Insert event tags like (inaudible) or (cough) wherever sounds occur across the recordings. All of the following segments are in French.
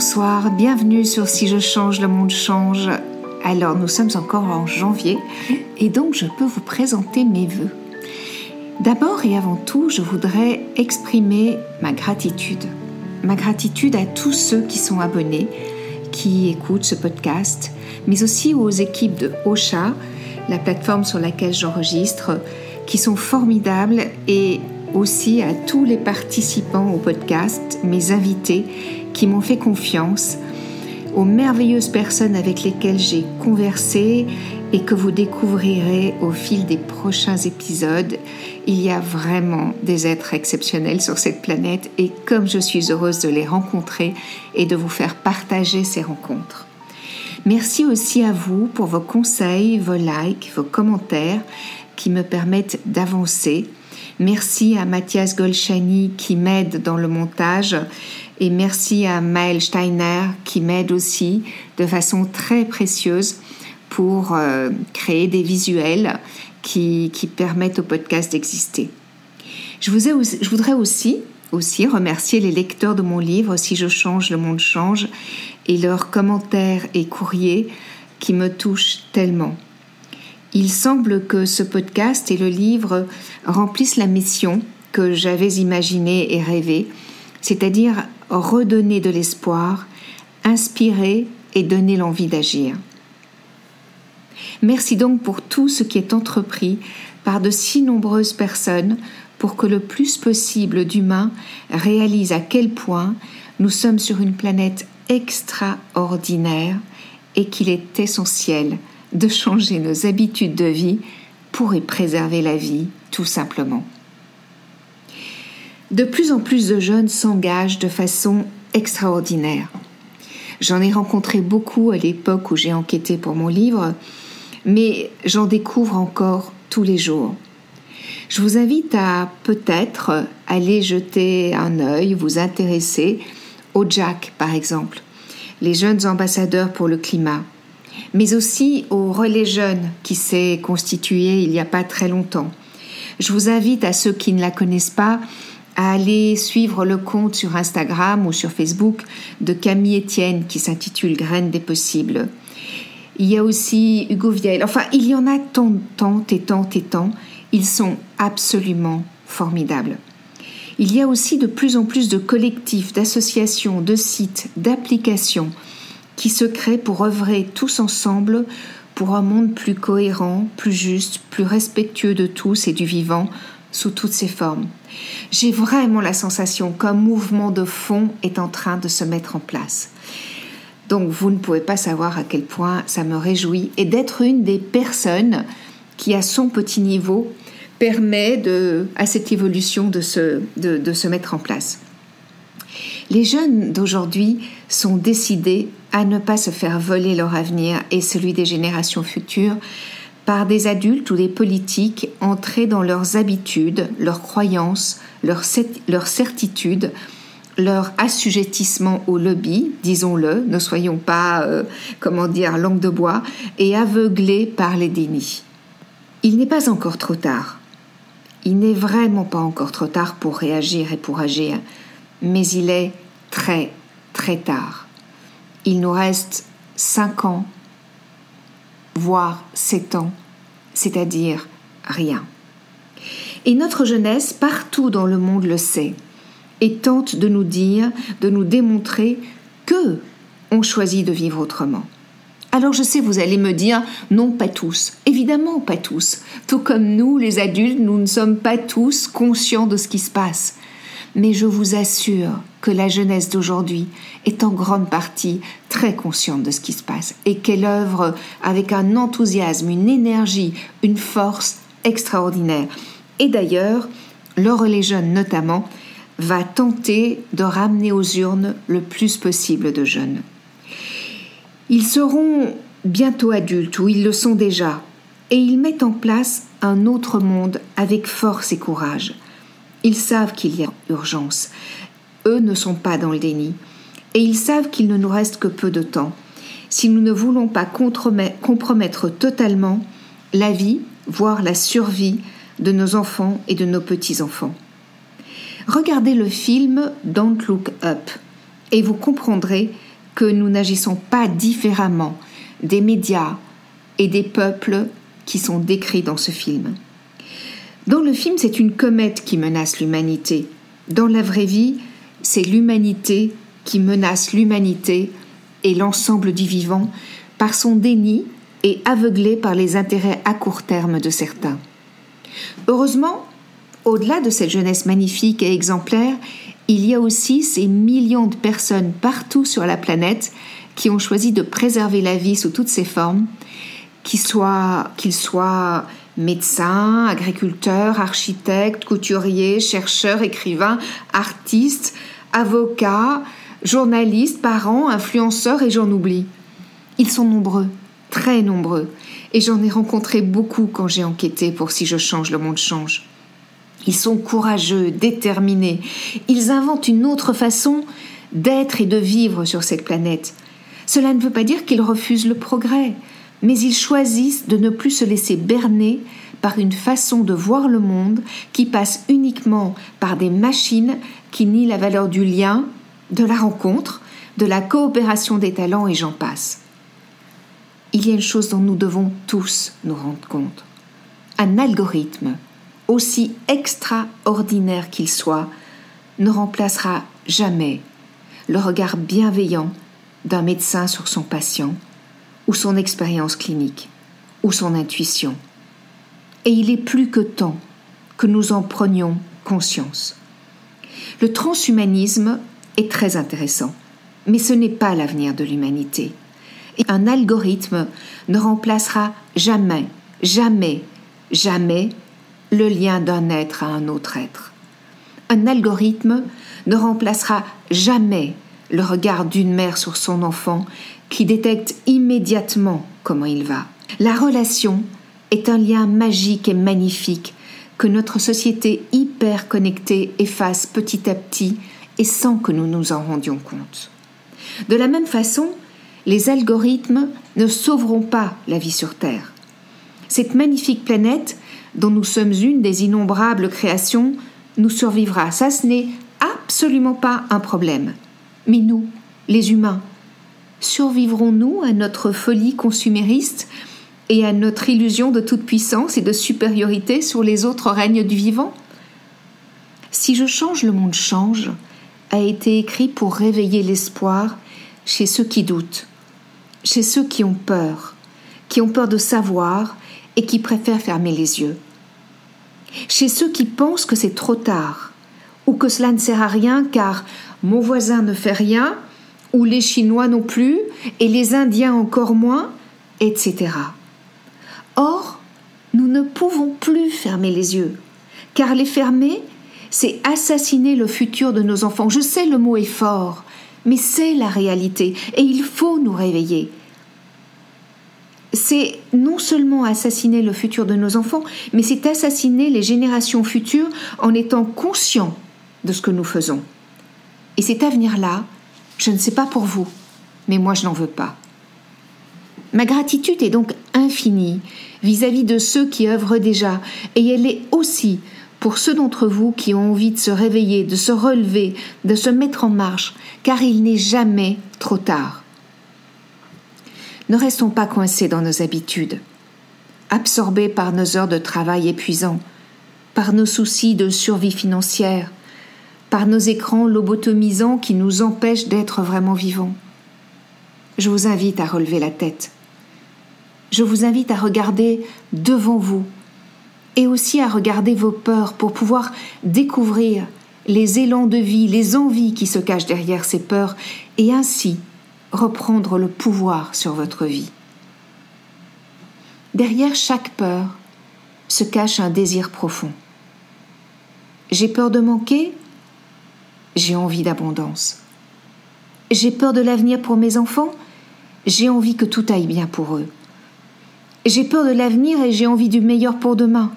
Bonsoir, bienvenue sur Si je change, le monde change. Alors nous sommes encore en janvier et donc je peux vous présenter mes voeux. D'abord et avant tout, je voudrais exprimer ma gratitude. Ma gratitude à tous ceux qui sont abonnés, qui écoutent ce podcast, mais aussi aux équipes de Ocha, la plateforme sur laquelle j'enregistre, qui sont formidables et aussi à tous les participants au podcast, mes invités qui m'ont fait confiance, aux merveilleuses personnes avec lesquelles j'ai conversé et que vous découvrirez au fil des prochains épisodes. Il y a vraiment des êtres exceptionnels sur cette planète et comme je suis heureuse de les rencontrer et de vous faire partager ces rencontres. Merci aussi à vous pour vos conseils, vos likes, vos commentaires qui me permettent d'avancer. Merci à Mathias Golchani qui m'aide dans le montage et merci à Maël Steiner qui m'aide aussi de façon très précieuse pour euh, créer des visuels qui, permettent au podcast d'exister. Je, je voudrais aussi, aussi remercier les lecteurs de mon livre Si je change, le monde change et leurs commentaires et courriers qui me touchent tellement. Il semble que ce podcast et le livre remplissent la mission que j'avais imaginée et rêvée, c'est-à-dire redonner de l'espoir, inspirer et donner l'envie d'agir. Merci donc pour tout ce qui est entrepris par de si nombreuses personnes pour que le plus possible d'humains réalisent à quel point nous sommes sur une planète extraordinaire et qu'il est essentiel de changer nos habitudes de vie pour y préserver la vie, tout simplement. De plus en plus de jeunes s'engagent de façon extraordinaire. J'en ai rencontré beaucoup à l'époque où j'ai enquêté pour mon livre, mais j'en découvre encore tous les jours. Je vous invite à peut-être aller jeter un œil, vous intéresser au Jack par exemple, les jeunes ambassadeurs pour le climat, mais aussi au relais jeune qui s'est constitué il n'y a pas très longtemps. Je vous invite à ceux qui ne la connaissent pas à aller suivre le compte sur Instagram ou sur Facebook de Camille Etienne qui s'intitule Graines des possibles. Il y a aussi Hugo Viel. Enfin, il y en a tant, tant et tant et tant. Ils sont absolument formidables. Il y a aussi de plus en plus de collectifs, d'associations, de sites, d'applications qui se créent pour œuvrer tous ensemble pour un monde plus cohérent, plus juste, plus respectueux de tous et du vivant, sous toutes ses formes. J'ai vraiment la sensation qu'un mouvement de fond est en train de se mettre en place. Donc vous ne pouvez pas savoir à quel point ça me réjouit et d'être une des personnes qui, à son petit niveau, permet à cette évolution de se, de se mettre en place. Les jeunes d'aujourd'hui sont décidés à ne pas se faire voler leur avenir et celui des générations futures par des adultes ou des politiques entrés dans leurs habitudes, leurs croyances, leurs, certitudes, leur assujettissement au lobby, disons-le, ne soyons pas, euh, comment dire, langue de bois, et aveuglés par les dénis. Il n'est pas encore trop tard. Il n'est vraiment pas encore trop tard pour réagir et pour agir, mais il est très, très tard. Il nous reste cinq ans voire ans, c'est-à-dire rien. Et notre jeunesse, partout dans le monde, le sait et tente de nous dire, de nous démontrer que on choisit de vivre autrement. Alors je sais, vous allez me dire, non, pas tous. Évidemment, pas tous. Tout comme nous, les adultes, nous ne sommes pas tous conscients de ce qui se passe mais je vous assure que la jeunesse d'aujourd'hui est en grande partie très consciente de ce qui se passe et qu'elle œuvre avec un enthousiasme, une énergie, une force extraordinaire. Et d'ailleurs, le notamment va tenter de ramener aux urnes le plus possible de jeunes. Ils seront bientôt adultes, ou ils le sont déjà, et ils mettent en place un autre monde avec force et courage. Ils savent qu'il y a urgence. Eux ne sont pas dans le déni. Et ils savent qu'il ne nous reste que peu de temps. Si nous ne voulons pas compromettre totalement la vie, voire la survie de nos enfants et de nos petits-enfants. Regardez le film Don't Look Up et vous comprendrez que nous n'agissons pas différemment des médias et des peuples qui sont décrits dans ce film. Dans le film, c'est une comète qui menace l'humanité. Dans la vraie vie, c'est l'humanité qui menace l'humanité et l'ensemble du vivant par son déni et aveuglé par les intérêts à court terme de certains. Heureusement, au-delà de cette jeunesse magnifique et exemplaire, il y a aussi ces millions de personnes partout sur la planète qui ont choisi de préserver la vie sous toutes ses formes, qu'ils soient, médecins, agriculteurs, architectes, couturiers, chercheurs, écrivains, artistes, avocats, journalistes, parents, influenceurs et j'en oublie. Ils sont nombreux, très nombreux, et j'en ai rencontré beaucoup quand j'ai enquêté pour Si je change, le monde change. Ils sont courageux, déterminés, ils inventent une autre façon d'être et de vivre sur cette planète. Cela ne veut pas dire qu'ils refusent le progrès, mais ils choisissent de ne plus se laisser berner par une façon de voir le monde qui passe uniquement par des machines qui nient la valeur du lien, de la rencontre, de la coopération des talents et j'en passe. Il y a une chose dont nous devons tous nous rendre compte. Un algorithme, aussi extraordinaire qu'il soit, ne remplacera jamais le regard bienveillant d'un médecin sur son patient, ou son expérience clinique, ou son intuition. Et il est plus que temps que nous en prenions conscience. Le transhumanisme est très intéressant, mais ce n'est pas l'avenir de l'humanité. Un algorithme ne remplacera jamais, jamais, jamais le lien d'un être à un autre être. Un algorithme ne remplacera jamais le regard d'une mère sur son enfant qui détecte immédiatement comment il va. La relation est un lien magique et magnifique que notre société hyper connectée efface petit à petit et sans que nous nous en rendions compte. De la même façon, les algorithmes ne sauveront pas la vie sur Terre. Cette magnifique planète, dont nous sommes une des innombrables créations, nous survivra. Ça, ce n'est absolument pas un problème. Mais nous, les humains, survivrons-nous à notre folie consumériste et à notre illusion de toute puissance et de supériorité sur les autres règnes du vivant Si je change, le monde change a été écrit pour réveiller l'espoir chez ceux qui doutent, chez ceux qui ont peur, qui ont peur de savoir et qui préfèrent fermer les yeux, chez ceux qui pensent que c'est trop tard ou que cela ne sert à rien car mon voisin ne fait rien ou les Chinois non plus, et les Indiens encore moins, etc. Or, nous ne pouvons plus fermer les yeux, car les fermer, c'est assassiner le futur de nos enfants. Je sais le mot est fort, mais c'est la réalité, et il faut nous réveiller. C'est non seulement assassiner le futur de nos enfants, mais c'est assassiner les générations futures en étant conscient de ce que nous faisons. Et cet avenir-là, je ne sais pas pour vous, mais moi je n'en veux pas. Ma gratitude est donc infinie vis-à-vis de ceux qui œuvrent déjà, et elle est aussi pour ceux d'entre vous qui ont envie de se réveiller, de se relever, de se mettre en marche, car il n'est jamais trop tard. Ne restons pas coincés dans nos habitudes, absorbés par nos heures de travail épuisants, par nos soucis de survie financière, par nos écrans lobotomisants qui nous empêchent d'être vraiment vivants. Je vous invite à relever la tête. Je vous invite à regarder devant vous et aussi à regarder vos peurs pour pouvoir découvrir les élans de vie, les envies qui se cachent derrière ces peurs et ainsi reprendre le pouvoir sur votre vie. Derrière chaque peur se cache un désir profond. J'ai peur de manquer j'ai envie d'abondance. J'ai peur de l'avenir pour mes enfants, j'ai envie que tout aille bien pour eux. J'ai peur de l'avenir et j'ai envie du meilleur pour demain.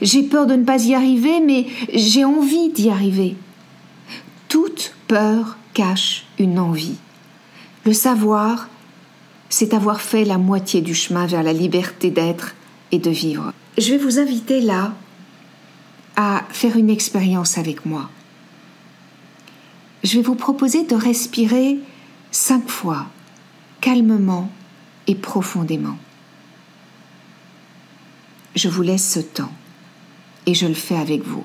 J'ai peur de ne pas y arriver, mais j'ai envie d'y arriver. Toute peur cache une envie. Le savoir, c'est avoir fait la moitié du chemin vers la liberté d'être et de vivre. Je vais vous inviter là à faire une expérience avec moi je vais vous proposer de respirer cinq fois, calmement et profondément. Je vous laisse ce temps et je le fais avec vous.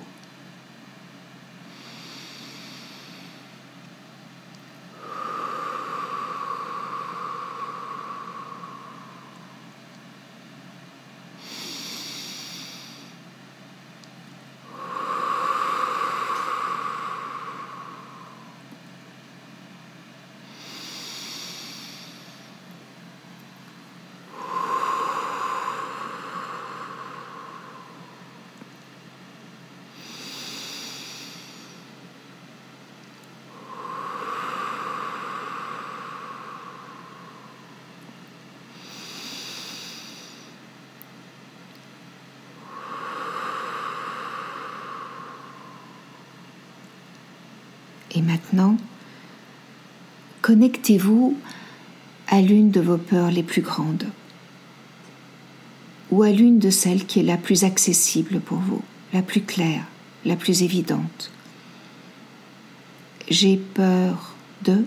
Et maintenant, connectez-vous à l'une de vos peurs les plus grandes ou à l'une de celles qui est la plus accessible pour vous, la plus claire, la plus évidente. J'ai peur de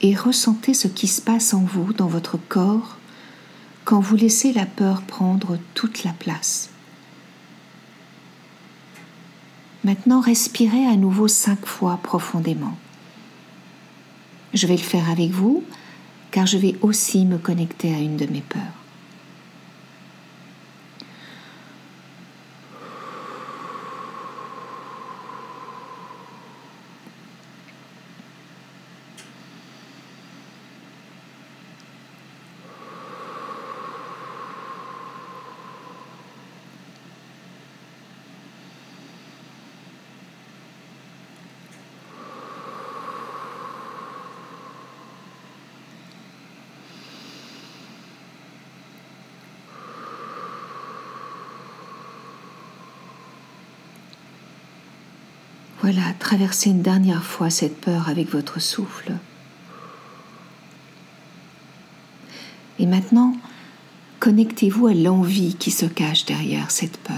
et ressentez ce qui se passe en vous, dans votre corps, quand vous laissez la peur prendre toute la place. Maintenant, respirez à nouveau cinq fois profondément. Je vais le faire avec vous, car je vais aussi me connecter à une de mes peurs. Voilà, traversez une dernière fois cette peur avec votre souffle. Et maintenant, connectez-vous à l'envie qui se cache derrière cette peur.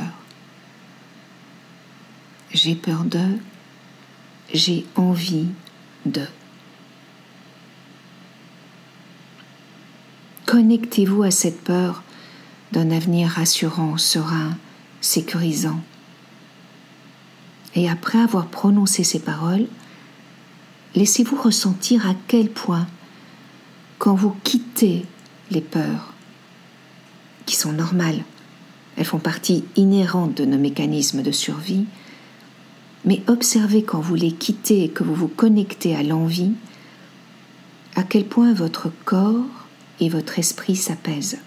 J'ai peur de, j'ai envie de. Connectez-vous à cette peur d'un avenir rassurant, serein, sécurisant. Et après avoir prononcé ces paroles, laissez-vous ressentir à quel point, quand vous quittez les peurs, qui sont normales, elles font partie inhérente de nos mécanismes de survie, mais observez quand vous les quittez et que vous vous connectez à l'envie, à quel point votre corps et votre esprit s'apaisent.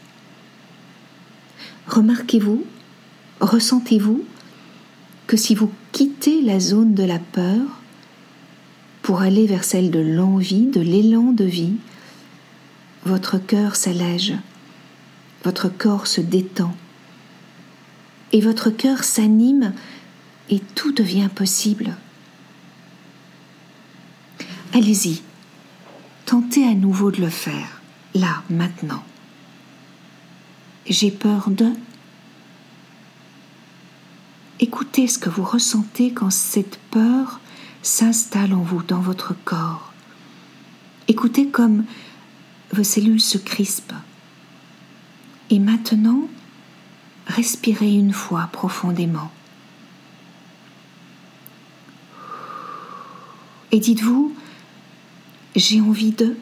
Remarquez-vous, ressentez-vous que si vous quittez la zone de la peur pour aller vers celle de l'envie, de l'élan de vie, votre cœur s'allège, votre corps se détend, et votre cœur s'anime et tout devient possible. Allez-y, tentez à nouveau de le faire, là, maintenant. J'ai peur de Écoutez ce que vous ressentez quand cette peur s'installe en vous, dans votre corps. Écoutez comme vos cellules se crispent. Et maintenant, respirez une fois profondément. Et dites-vous, j'ai envie de...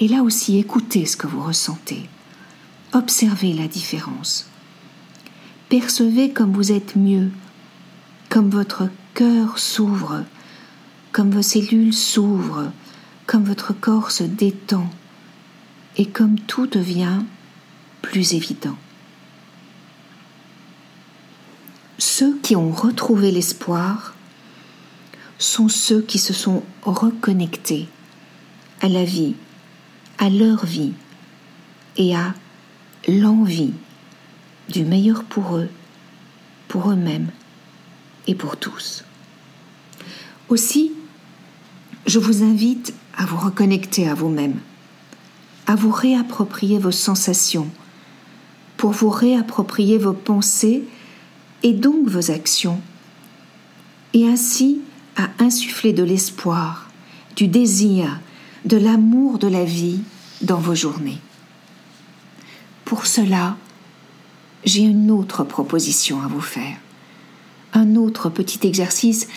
Et là aussi, écoutez ce que vous ressentez. Observez la différence percevez comme vous êtes mieux, comme votre cœur s'ouvre, comme vos cellules s'ouvrent, comme votre corps se détend et comme tout devient plus évident. Ceux qui ont retrouvé l'espoir sont ceux qui se sont reconnectés à la vie, à leur vie et à l'envie du meilleur pour eux, pour eux-mêmes et pour tous. Aussi, je vous invite à vous reconnecter à vous-même, à vous réapproprier vos sensations, pour vous réapproprier vos pensées et donc vos actions, et ainsi à insuffler de l'espoir, du désir, de l'amour de la vie dans vos journées. Pour cela, j'ai une autre proposition à vous faire, un autre petit exercice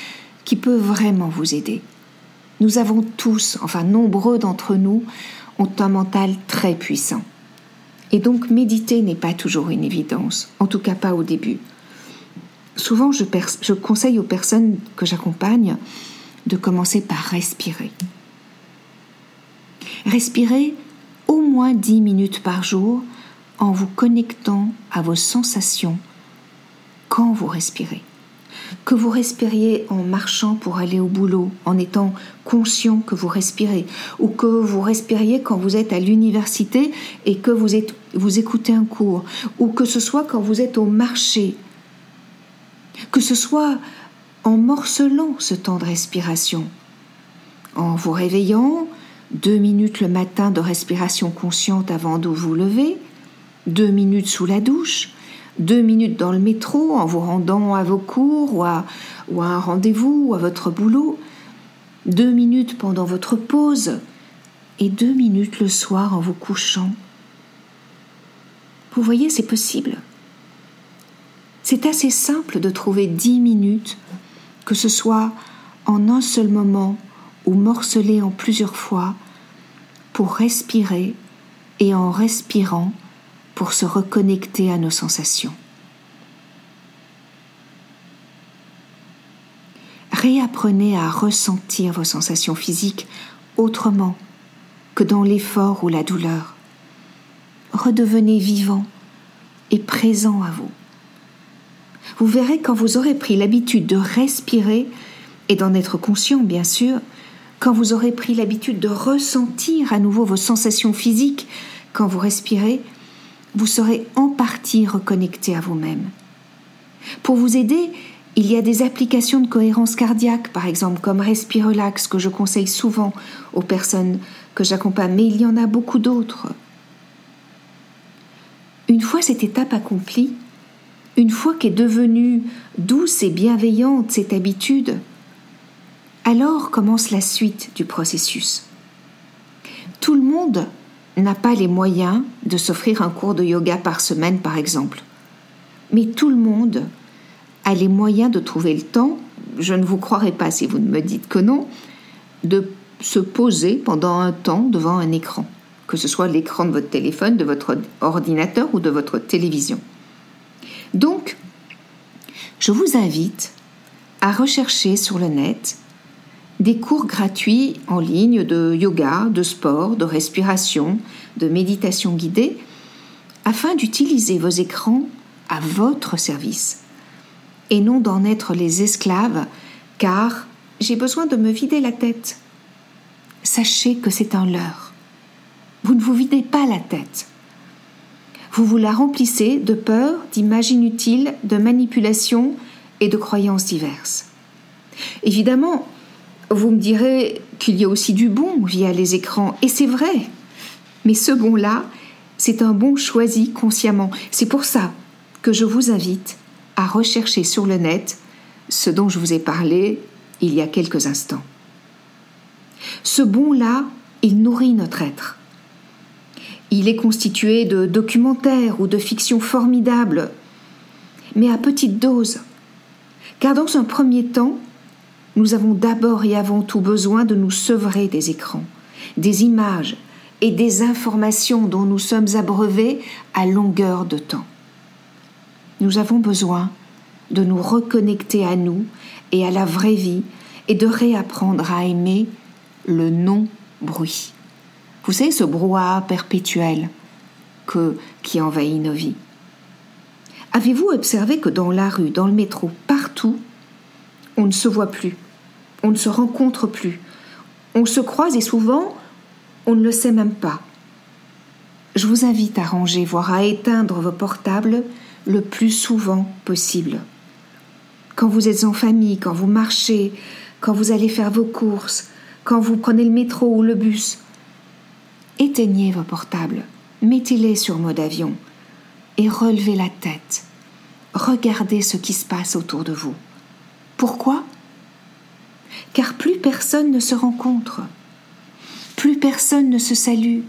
qui peut vraiment vous aider. Nous avons tous, enfin nombreux d'entre nous, ont un mental très puissant. Et donc méditer n'est pas toujours une évidence, en tout cas pas au début. Souvent, je, conseille aux personnes que j'accompagne de commencer par respirer. Respirez au moins 10 minutes par jour en vous connectant à vos sensations quand vous respirez. Que vous respiriez en marchant pour aller au boulot, en étant conscient que vous respirez, ou que vous respiriez quand vous êtes à l'université et que vous, écoutez un cours, ou que ce soit quand vous êtes au marché, que ce soit en morcelant ce temps de respiration, en vous réveillant, deux minutes le matin de respiration consciente avant de vous lever, deux minutes sous la douche, deux minutes dans le métro en vous rendant à vos cours ou à, un rendez-vous ou à votre boulot, deux minutes pendant votre pause et deux minutes le soir en vous couchant. Vous voyez, c'est possible. C'est assez simple de trouver dix minutes, que ce soit en un seul moment ou morcelé en plusieurs fois, pour respirer et en respirant, pour se reconnecter à nos sensations. Réapprenez à ressentir vos sensations physiques autrement que dans l'effort ou la douleur. Redevenez vivant et présent à vous. Vous verrez quand vous aurez pris l'habitude de respirer et d'en être conscient, bien sûr, quand vous aurez pris l'habitude de ressentir à nouveau vos sensations physiques quand vous respirez, vous serez en partie reconnecté à vous-même. Pour vous aider, il y a des applications de cohérence cardiaque, par exemple comme Respirelax, que je conseille souvent aux personnes que j'accompagne, mais il y en a beaucoup d'autres. Une fois cette étape accomplie, une fois qu'est devenue douce et bienveillante cette habitude, alors commence la suite du processus. Tout le monde n'a pas les moyens de s'offrir un cours de yoga par semaine, par exemple. Mais tout le monde a les moyens de trouver le temps, je ne vous croirai pas si vous ne me dites que non, de se poser pendant un temps devant un écran, que ce soit l'écran de votre téléphone, de votre ordinateur ou de votre télévision. Donc, je vous invite à rechercher sur le net des cours gratuits en ligne de yoga, de sport, de respiration, de méditation guidée, afin d'utiliser vos écrans à votre service et non d'en être les esclaves, car j'ai besoin de me vider la tête. Sachez que c'est un leurre. Vous ne vous videz pas la tête. Vous vous la remplissez de peur, d'images inutiles, de manipulations et de croyances diverses. Évidemment, vous me direz qu'il y a aussi du bon via les écrans, et c'est vrai. Mais ce bon-là, c'est un bon choisi consciemment. C'est pour ça que je vous invite à rechercher sur le net ce dont je vous ai parlé il y a quelques instants. Ce bon-là, il nourrit notre être. Il est constitué de documentaires ou de fictions formidables, mais à petite dose. Car dans un premier temps, nous avons d'abord et avant tout besoin de nous sevrer des écrans, des images et des informations dont nous sommes abreuvés à longueur de temps. Nous avons besoin de nous reconnecter à nous et à la vraie vie et de réapprendre à aimer le non-bruit. Vous savez, ce brouhaha perpétuel que, qui envahit nos vies? Avez-vous observé que dans la rue, dans le métro, partout, on ne se voit plus? On ne se rencontre plus. On se croise et souvent, on ne le sait même pas. Je vous invite à ranger, voire à éteindre vos portables le plus souvent possible. Quand vous êtes en famille, quand vous marchez, quand vous allez faire vos courses, quand vous prenez le métro ou le bus, éteignez vos portables, mettez-les sur mode avion et relevez la tête. Regardez ce qui se passe autour de vous. Pourquoi? Car plus personne ne se rencontre, plus personne ne se salue,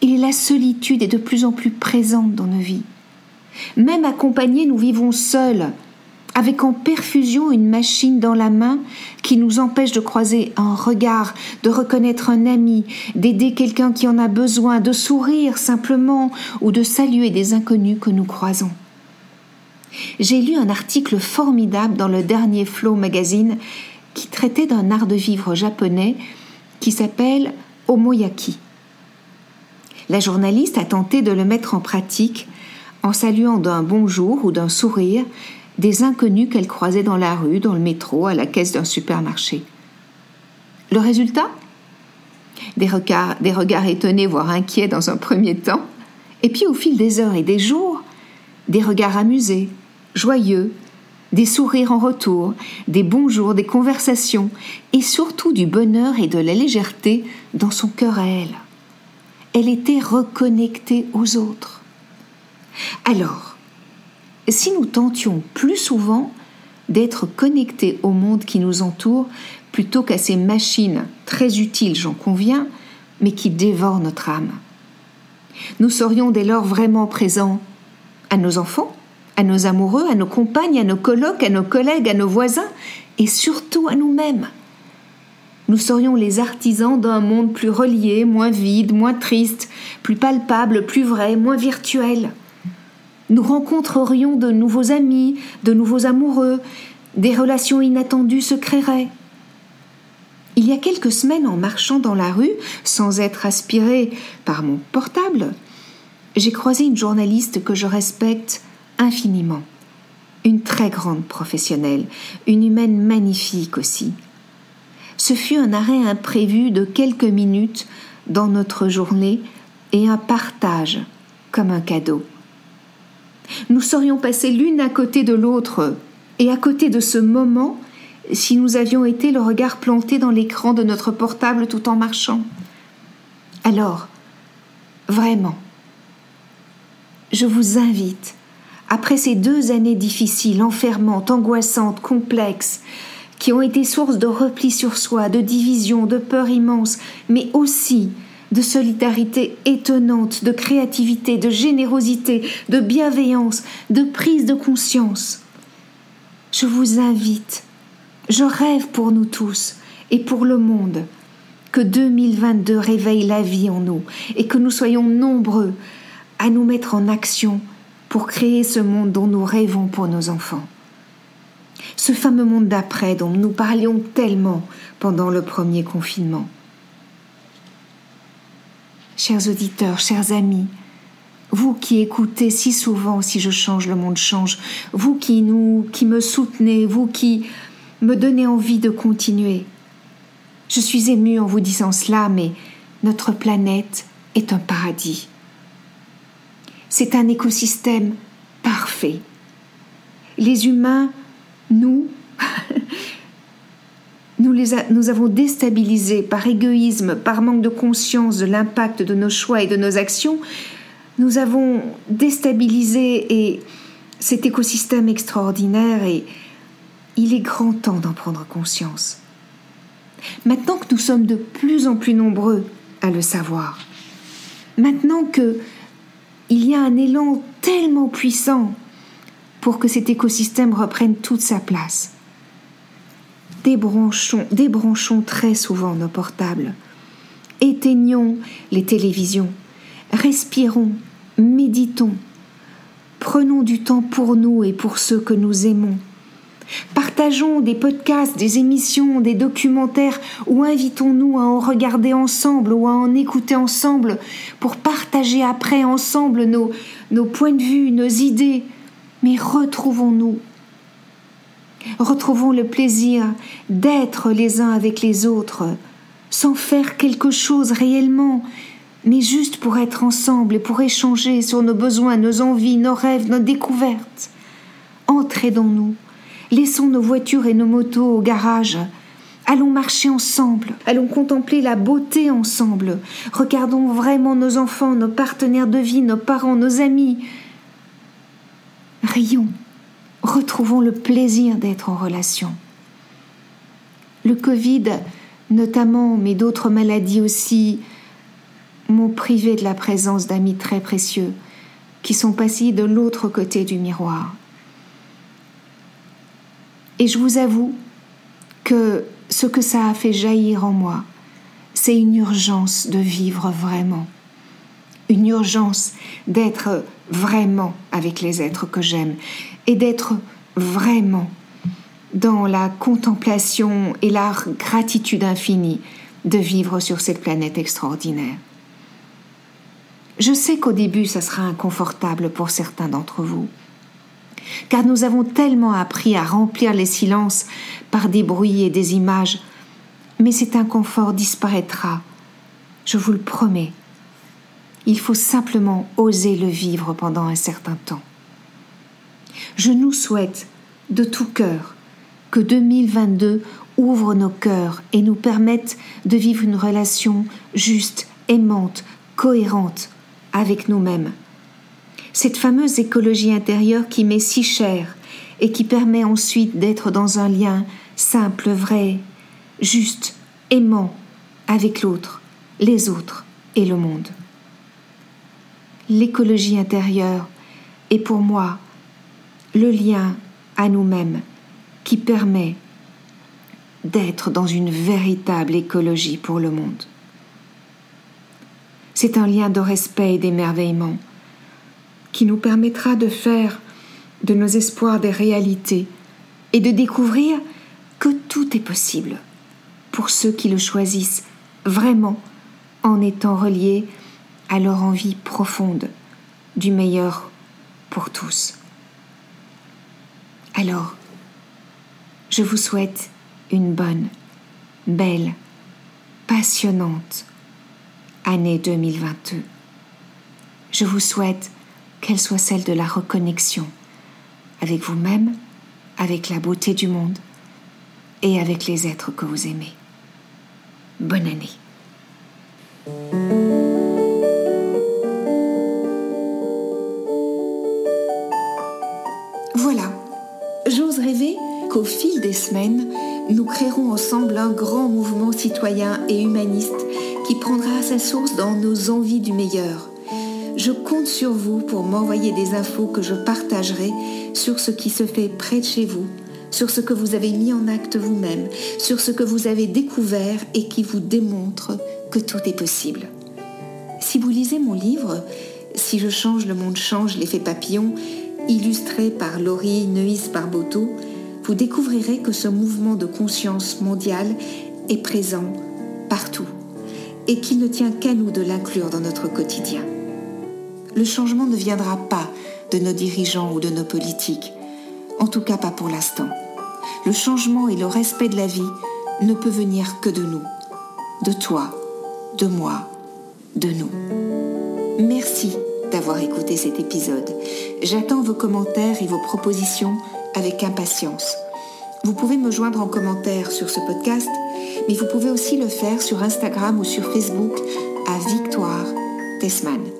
et la solitude est de plus en plus présente dans nos vies. Même accompagnés, nous vivons seuls, avec en perfusion une machine dans la main qui nous empêche de croiser un regard, de reconnaître un ami, d'aider quelqu'un qui en a besoin, de sourire simplement ou de saluer des inconnus que nous croisons. J'ai lu un article formidable dans le dernier Flow magazine qui traitait d'un art de vivre japonais qui s'appelle Omoyaki. La journaliste a tenté de le mettre en pratique en saluant d'un bonjour ou d'un sourire des inconnus qu'elle croisait dans la rue, dans le métro, à la caisse d'un supermarché. Le résultat? Des regards, des regards étonnés, voire inquiets dans un premier temps, et puis au fil des heures et des jours, des regards amusés, joyeux, des sourires en retour, des bonjours, des conversations, et surtout du bonheur et de la légèreté dans son cœur à elle. Elle était reconnectée aux autres. Alors, si nous tentions plus souvent d'être connectés au monde qui nous entoure plutôt qu'à ces machines très utiles, j'en conviens, mais qui dévorent notre âme. Nous serions dès lors vraiment présents à nos enfants, à nos amoureux, à nos compagnes, à nos colocs, à nos collègues, à nos voisins et surtout à nous-mêmes. Nous serions les artisans d'un monde plus relié, moins vide, moins triste, plus palpable, plus vrai, moins virtuel. Nous rencontrerions de nouveaux amis, de nouveaux amoureux, des relations inattendues se créeraient. Il y a quelques semaines, en marchant dans la rue, sans être aspiré par mon portable, j'ai croisé une journaliste que je respecte infiniment. Une très grande professionnelle, une humaine magnifique aussi. Ce fut un arrêt imprévu de quelques minutes dans notre journée et un partage comme un cadeau. Nous serions passés l'une à côté de l'autre, et à côté de ce moment, si nous avions été le regard planté dans l'écran de notre portable tout en marchant. Alors, vraiment, je vous invite, après ces deux années difficiles, enfermantes, angoissantes, complexes, qui ont été source de repli sur soi, de division, de peur immense, mais aussi de solidarité étonnante, de créativité, de générosité, de bienveillance, de prise de conscience. Je vous invite, je rêve pour nous tous et pour le monde, que 2022 réveille la vie en nous et que nous soyons nombreux à nous mettre en action pour créer ce monde dont nous rêvons pour nos enfants. Ce fameux monde d'après dont nous parlions tellement pendant le premier confinement chers auditeurs, chers amis, vous qui écoutez si souvent si je change, le monde change, vous qui nous qui me soutenez, vous qui me donnez envie de continuer. Je suis émue en vous disant cela, mais notre planète est un paradis. C'est un écosystème parfait. Les humains, nous, (laughs) nous, les avons déstabilisés par égoïsme, par manque de conscience de l'impact de nos choix et de nos actions, nous avons déstabilisé et cet écosystème extraordinaire et il est grand temps d'en prendre conscience. Maintenant que nous sommes de plus en plus nombreux à le savoir, maintenant que il y a un élan tellement puissant pour que cet écosystème reprenne toute sa place, débranchons, débranchons très souvent nos portables, éteignons les télévisions, respirons, méditons, prenons du temps pour nous et pour ceux que nous aimons. Partageons des podcasts, des émissions, des documentaires ou invitons-nous à en regarder ensemble ou à en écouter ensemble pour partager après ensemble nos, points de vue, nos idées. Mais retrouvons-nous Retrouvons le plaisir d'être les uns avec les autres, sans faire quelque chose réellement, mais juste pour être ensemble et pour échanger sur nos besoins, nos envies, nos rêves, nos découvertes. Entrez dans nous, laissons nos voitures et nos motos au garage, Allons marcher ensemble, allons contempler la beauté ensemble, regardons vraiment nos enfants, nos partenaires de vie, nos parents, nos amis. Rions, retrouvons le plaisir d'être en relation. Le Covid, notamment, mais d'autres maladies aussi, m'ont privé de la présence d'amis très précieux qui sont passés de l'autre côté du miroir. Et je vous avoue que ce que ça a fait jaillir en moi, c'est une urgence de vivre vraiment, une urgence d'être vraiment avec les êtres que j'aime et d'être vraiment dans la contemplation et la gratitude infinie de vivre sur cette planète extraordinaire. Je sais qu'au début, ça sera inconfortable pour certains d'entre vous, car nous avons tellement appris à remplir les silences par des bruits et des images, mais cet inconfort disparaîtra, je vous le promets. Il faut simplement oser le vivre pendant un certain temps. Je nous souhaite de tout cœur que 2022 ouvre nos cœurs et nous permette de vivre une relation juste, aimante, cohérente avec nous-mêmes. Cette fameuse écologie intérieure qui m'est si chère et qui permet ensuite d'être dans un lien simple, vrai, juste, aimant avec l'autre, les autres et le monde. L'écologie intérieure est pour moi le lien à nous-mêmes qui permet d'être dans une véritable écologie pour le monde. C'est un lien de respect et d'émerveillement qui nous permettra de faire de nos espoirs des réalités et de découvrir que tout est possible pour ceux qui le choisissent vraiment en étant reliés à leur envie profonde du meilleur pour tous. Alors, je vous souhaite une bonne, belle, passionnante année 2022. Je vous souhaite qu'elle soit celle de la reconnexion avec vous-même, avec la beauté du monde et avec les êtres que vous aimez. Bonne année. Voilà, j'ose rêver qu'au fil des semaines, nous créerons ensemble un grand mouvement citoyen et humaniste qui prendra sa source dans nos envies du meilleur. Je compte sur vous pour m'envoyer des infos que je partagerai sur ce qui se fait près de chez vous, sur ce que vous avez mis en acte vous-même, sur ce que vous avez découvert et qui vous démontre que tout est possible. Si vous lisez mon livre, Si je change, le monde change, l'effet papillon, illustré par Laurie Neuis Barboteau, vous découvrirez que ce mouvement de conscience mondiale est présent partout et qu'il ne tient qu'à nous de l'inclure dans notre quotidien. Le changement ne viendra pas de nos dirigeants ou de nos politiques, en tout cas pas pour l'instant. Le changement et le respect de la vie ne peut venir que de nous, de toi, de moi, de nous. Merci d'avoir écouté cet épisode. J'attends vos commentaires et vos propositions avec impatience. Vous pouvez me joindre en commentaire sur ce podcast mais vous pouvez aussi le faire sur Instagram ou sur Facebook à Victoire Tessman.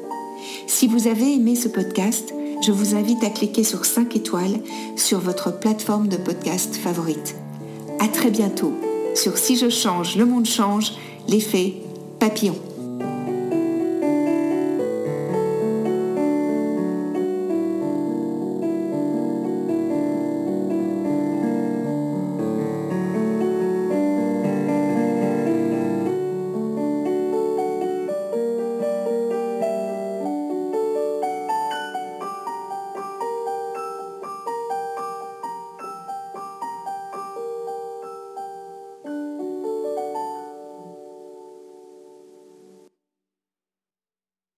Si vous avez aimé ce podcast, je vous invite à cliquer sur 5 étoiles sur votre plateforme de podcast favorite. À très bientôt sur Si je change, le monde change, l'effet papillon.